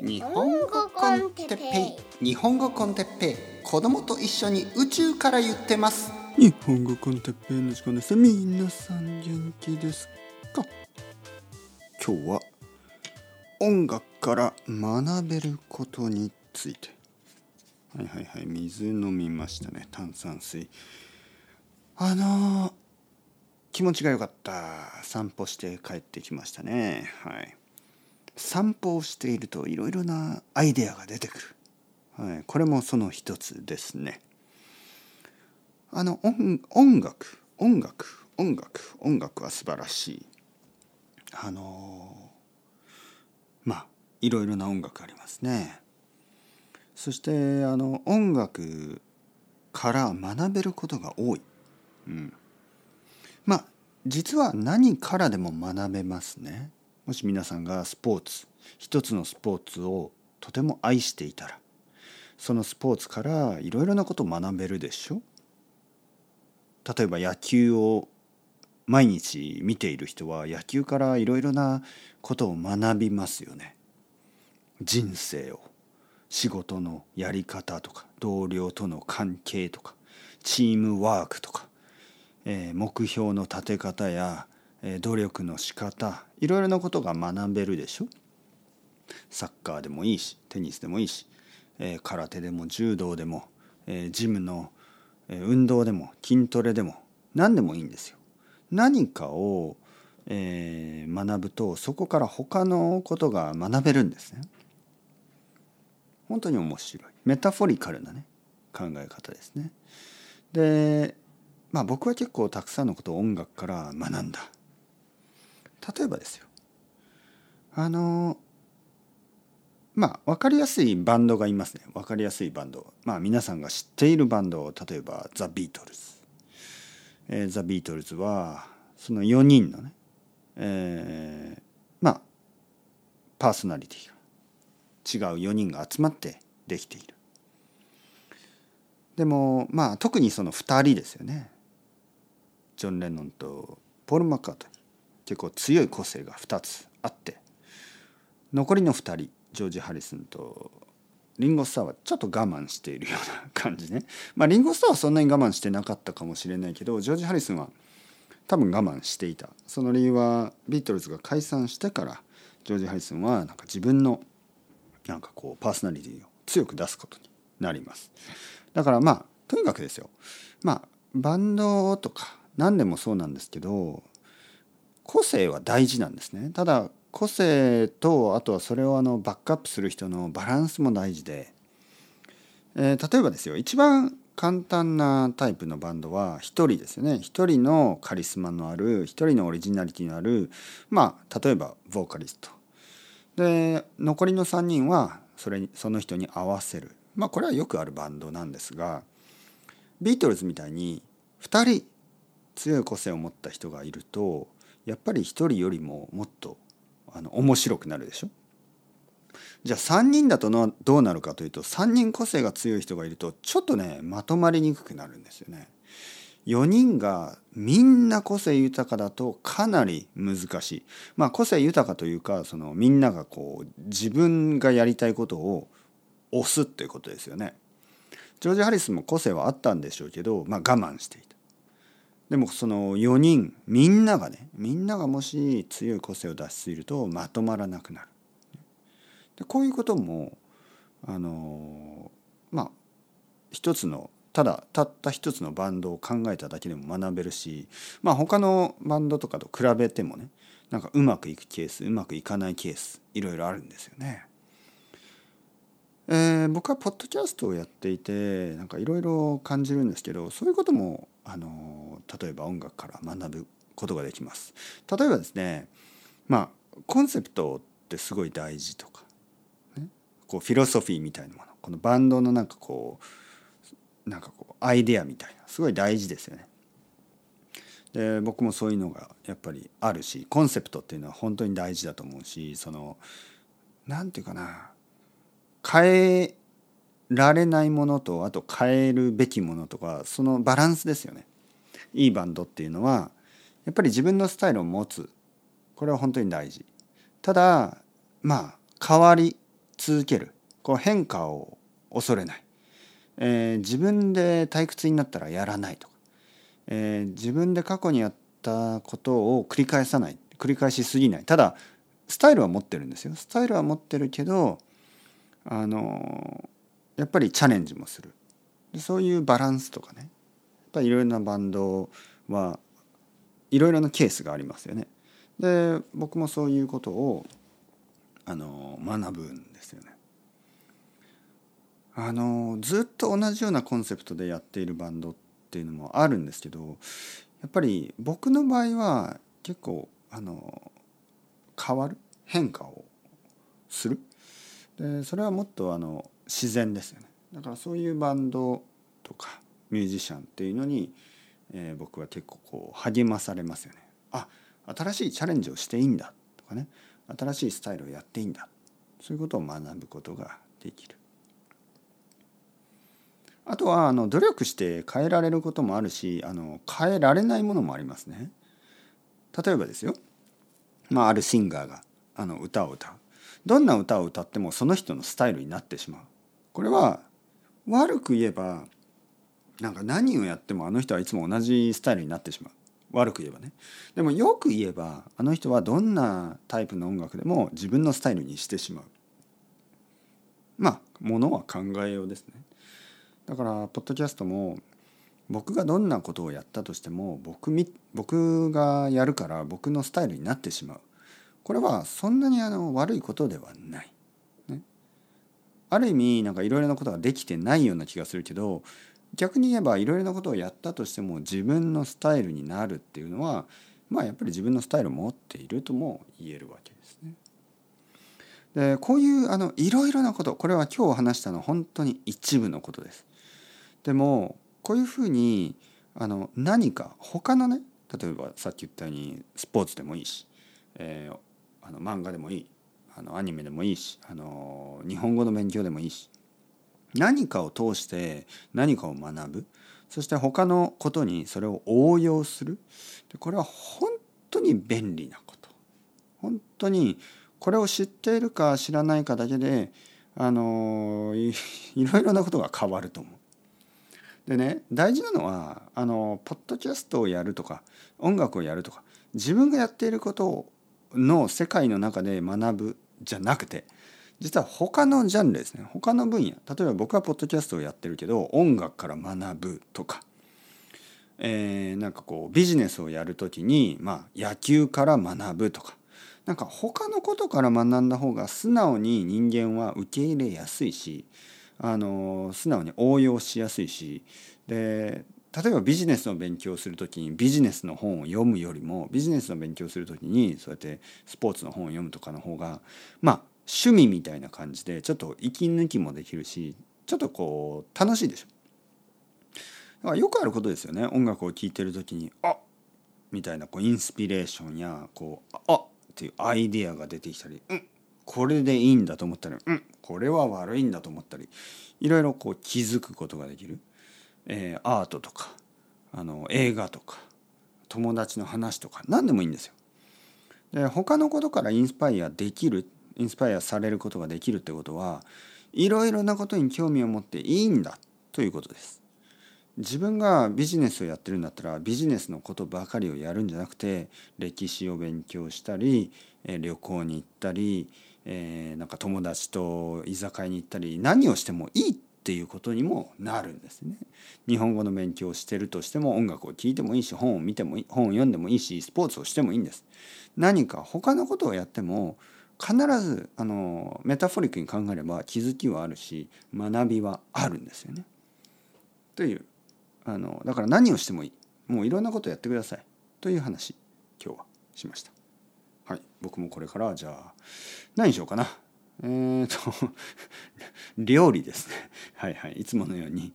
日本語コンテッペイ。日本語コンテッペイ。子供と一緒に宇宙から言ってます。日本語コンテッペイの時間です皆さん元気ですか？今日は音楽から学べることについて。はいはいはい水飲みましたね。炭酸水。あのー、気持ちが良かった。散歩して帰ってきましたね。はい散歩をしているといろいろなアイデアが出てくる、はい、これもその一つですね。あの音音楽音楽音楽音楽は素晴らしい。あのまあいろいろな音楽ありますね。そしてあの音楽から学べることが多い、うん、まあ実は何からでも学べますね。もし皆さんがスポーツ一つのスポーツをとても愛していたらそのスポーツからいろいろなことを学べるでしょ？例えば野球を毎日見ている人は野球からいろいろなことを学びますよね。人生を仕事のやり方とか同僚との関係とかチームワークとか、えー、目標の立て方や努力の仕方いろいろなことが学べるでしょ？サッカーでもいいしテニスでもいいし、え、空手でも柔道でも、え、ジムの、え、運動でも筋トレでも何でもいいんですよ。何かを、えー、学ぶとそこから他のことが学べるんですね。本当に面白いメタフォリカルなね考え方ですね。でまあ僕は結構たくさんのことを音楽から学んだ。例えばですよ。あのまあ分かりやすいバンドがいますね。分かりやすいバンド。まあ皆さんが知っているバンド例えばザ・ビートルズ、えー、ザ・ビートルズはその4人のね、えー、まあパーソナリティが違う4人が集まってできている。でもまあ特にその2人ですよね。ジョン・レノンとポール・マッカートニー。結構強い個性が2つあって残りの2人ジョージ・ハリスンとリンゴスターはちょっと我慢しているような感じね。まあリンゴスターはそんなに我慢してなかったかもしれないけどジョージ・ハリスンは多分我慢していた。その理由はビートルズが解散してからジョージ・ハリスンはなんか自分のなんかこうパーソナリティを強く出すことになります。だからまあとにかくですよ。まあバンドとか何でもそうなんですけど個性は大事なんですね。ただ個性とあとはそれをあのバックアップする人のバランスも大事で、えー、例えばですよ一番簡単なタイプのバンドは1人ですよね。1人のカリスマのある1人のオリジナリティのあるまあ例えばボーカリスト。で残りの3人はそれその人に合わせる。まあこれはよくあるバンドなんですがビートルズみたいに2人強い個性を持った人がいるとやっぱり一人よりももっとあの面白くなるでしょ？じゃあ3人だとのどうなるかというと3人個性が強い人がいるとちょっとねまとまりにくくなるんですよね。4人がみんな個性豊かだとかなり難しい。まあ個性豊かというかそのみんながこう自分がやりたいことを押すっていうことですよね。ジョージ・ハリスも個性はあったんでしょうけど、まあ、我慢していた。でもその4人みんながねみんながもし強い個性を出しすぎるとまとまらなくなる。でこういうこともあのまあ一つのただたった一つのバンドを考えただけでも学べるしまあ他のバンドとかと比べてもねなんかうまくいくケースうまくいかないケースいろいろあるんですよね。僕はポッドキャストをやっていてなんかいろいろ感じるんですけどそういうこともあの例えば音楽から学ぶことができます。例えばですねまあコンセプトってすごい大事とか、ね、こうフィロソフィーみたいなものこのバンドのなんかこうなんかこうアイデアみたいなすごい大事ですよね。で僕もそういうのがやっぱりあるしコンセプトっていうのは本当に大事だと思うしその何て言うかな変えられないものとあと変えるべきものとかそのバランスですよね。いいバンドっていうのはやっぱり自分のスタイルを持つ。これは本当に大事。ただまあ変わり続ける。こう変化を恐れない。えー、自分で退屈になったらやらないとか、えー、自分で過去にやったことを繰り返さない。繰り返しすぎない。ただスタイルは持ってるんですよ。スタイルは持ってるけどあのやっぱりチャレンジもするでそういうバランスとかねやっぱいろいろなバンドはいろいろなケースがありますよね。で僕もそういうことをあの学ぶんですよね。あのずっと同じようなコンセプトでやっているバンドっていうのもあるんですけどやっぱり僕の場合は結構あの変わる？変化をする？でそれはもっとあの自然ですよね。だからそういうバンドとかミュージシャンっていうのに、えー、僕は結構こう励まされますよね。あ新しいチャレンジをしていいんだとかね。新しいスタイルをやっていいんだ。そういうことを学ぶことができる。あとはあの努力して変えられることもあるしあの変えられないものもありますね。例えばですよ、まあ、あるシンガーがあの歌を歌う。どんな歌を歌ってもその人のスタイルになってしまう。これは悪く言えばなんか何をやってもあの人はいつも同じスタイルになってしまう。悪く言えばね。でもよく言えばあの人はどんなタイプの音楽でも自分のスタイルにしてしまう。まあものは考えようですね。だからポッドキャストも僕がどんなことをやったとしても僕み僕がやるから僕のスタイルになってしまう。これはそんなにあの悪いことではない。ね、ある意味なんかいろいろなことができてないような気がするけど逆に言えばいろいろなことをやったとしても自分のスタイルになるっていうのはまあやっぱり自分のスタイルを持っているとも言えるわけですね。でこういうあのいろいろなことこれは今日話したのは本当に一部のことです。でもこういうふうにあの何か他のね例えばさっき言ったようにスポーツでもいいし、えー、あの漫画でもいい。あのアニメでもいいしあの日本語の勉強でもいいし。何かを通して何かを学ぶ。そして他のことにそれを応用する。でこれは本当に便利なこと。本当にこれを知っているか知らないかだけであの いろいろなことが変わると思う。でね大事なのはあのポッドキャストをやるとか音楽をやるとか自分がやっていることをの世界の中で学ぶじゃなくて実は他のジャンルですね。他の分野。例えば僕はポッドキャストをやってるけど音楽から学ぶとか、えー、なんかこうビジネスをやる時に、まあ、野球から学ぶとか。なんか他のことから学んだ方が素直に人間は受け入れやすいしあの素直に応用しやすいし。で例えばビジネスの勉強をする時にビジネスの本を読むよりもビジネスの勉強をする時にそうやってスポーツの本を読むとかの方がまあ趣味みたいな感じでちょっと息抜きもできるしちょっとこう楽しいでしょ。だからよくあることですよね。音楽を聴いてる時に「あみたいなこうインスピレーションやこう「あっていうアイデアが出てきたり「うんこれでいいんだと思ったり、うん、これは悪いんだと思ったりいろいろこう気づくことができる、えー、アートとかあの映画とか友達の話とか何でもいいんですよ。で他のことからインスパイアできるインスパイアされることができるってことはいろいろなことに興味を持っていいんだということです。自分がビジネスをやってるんだったらビジネスのことばかりをやるんじゃなくて歴史を勉強したり旅行に行ったりえー、なんか友達と居酒屋に行ったり何をしてもいいっていうことにもなるんですね。日本語の勉強をしてるとしても音楽を聴いてもいいし本を見てもいい本を読んでもいいしスポーツをしてもいいんです。何か他のことをやっても必ずあのメタフォリックに考えれば気づきはあるし学びはあるんですよね。というあのだから何をしてもいいもういろんなことをやってくださいという話今日はしました。はい僕もこれからじゃあ何しようかなえーと 料理ですね。はいはい。いつものように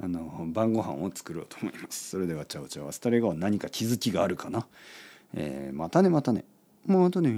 あの晩ご飯を作ろうと思います。それではチャオチャオ。 hasta luego は何か気づきがあるかな？えー、またねまたね。またね